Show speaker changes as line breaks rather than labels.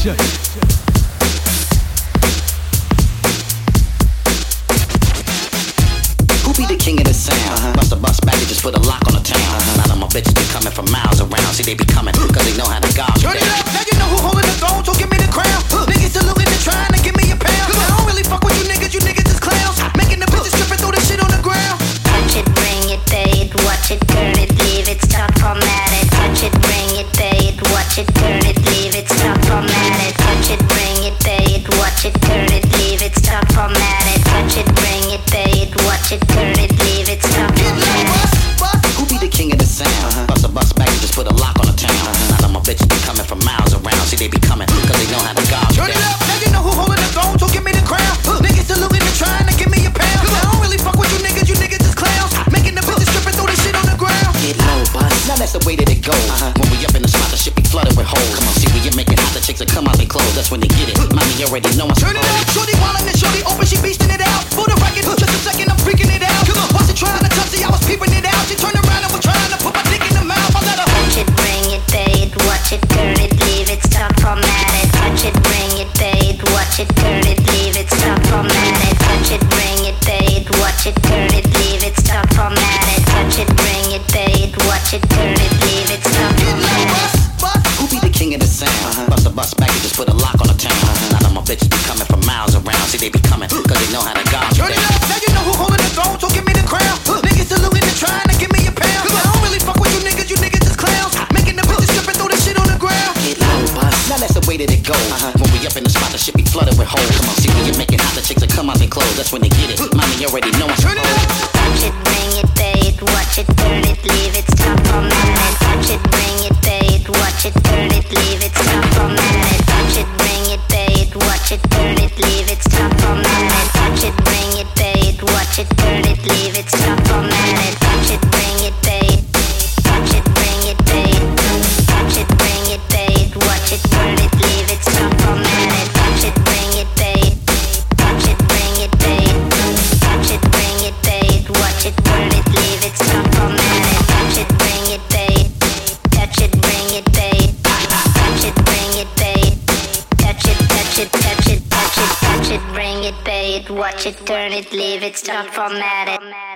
Who be the king of the sound? Busta Bus back, just put a lock on the town. A lot of my bitches be coming from miles around. See, they be coming, cause they know how to gouge.
Turn it up, now you know who holding the throne,
from miles around. See, they be coming, cause they know how to gouge.
Turn it up, now you know who holding the throne, so give me the crown. Niggas saluting and trying to give me a pound. I don't really fuck with you niggas, you niggas is clowns. Ah. Making the bitches strip and throw the shit on the ground.
Get low, bust. Now that's the way that it goes. Uh-huh. When we up in the spot, the shit be flooded with holes. Come on, see, we get making hot, the chicks that come out they clothes. That's when they get it. Mommy already know I'm
Turn it up, shorty wildin' and shorty open, she beastin' it out.
They be coming, cause they know how to gouge.
Turn it up, now you know who holding the throne, so give me the crown. Niggas saluting and trying to give me a pound. I don't really fuck with you niggas, you niggas is clowns. Making the bitches strip and throw the shit on the ground.
Get low, bust. Now that's the way that it goes. Uh-huh. When we up in the spot, the shit be flooded with holes. Come on, see, we get making hot, the chicks that come out they clothes. That's when they get it. Mommy already know I'm
Turn it up.
Touch it, bring it, pay it. Watch it, turn it, leave it, stop, format it.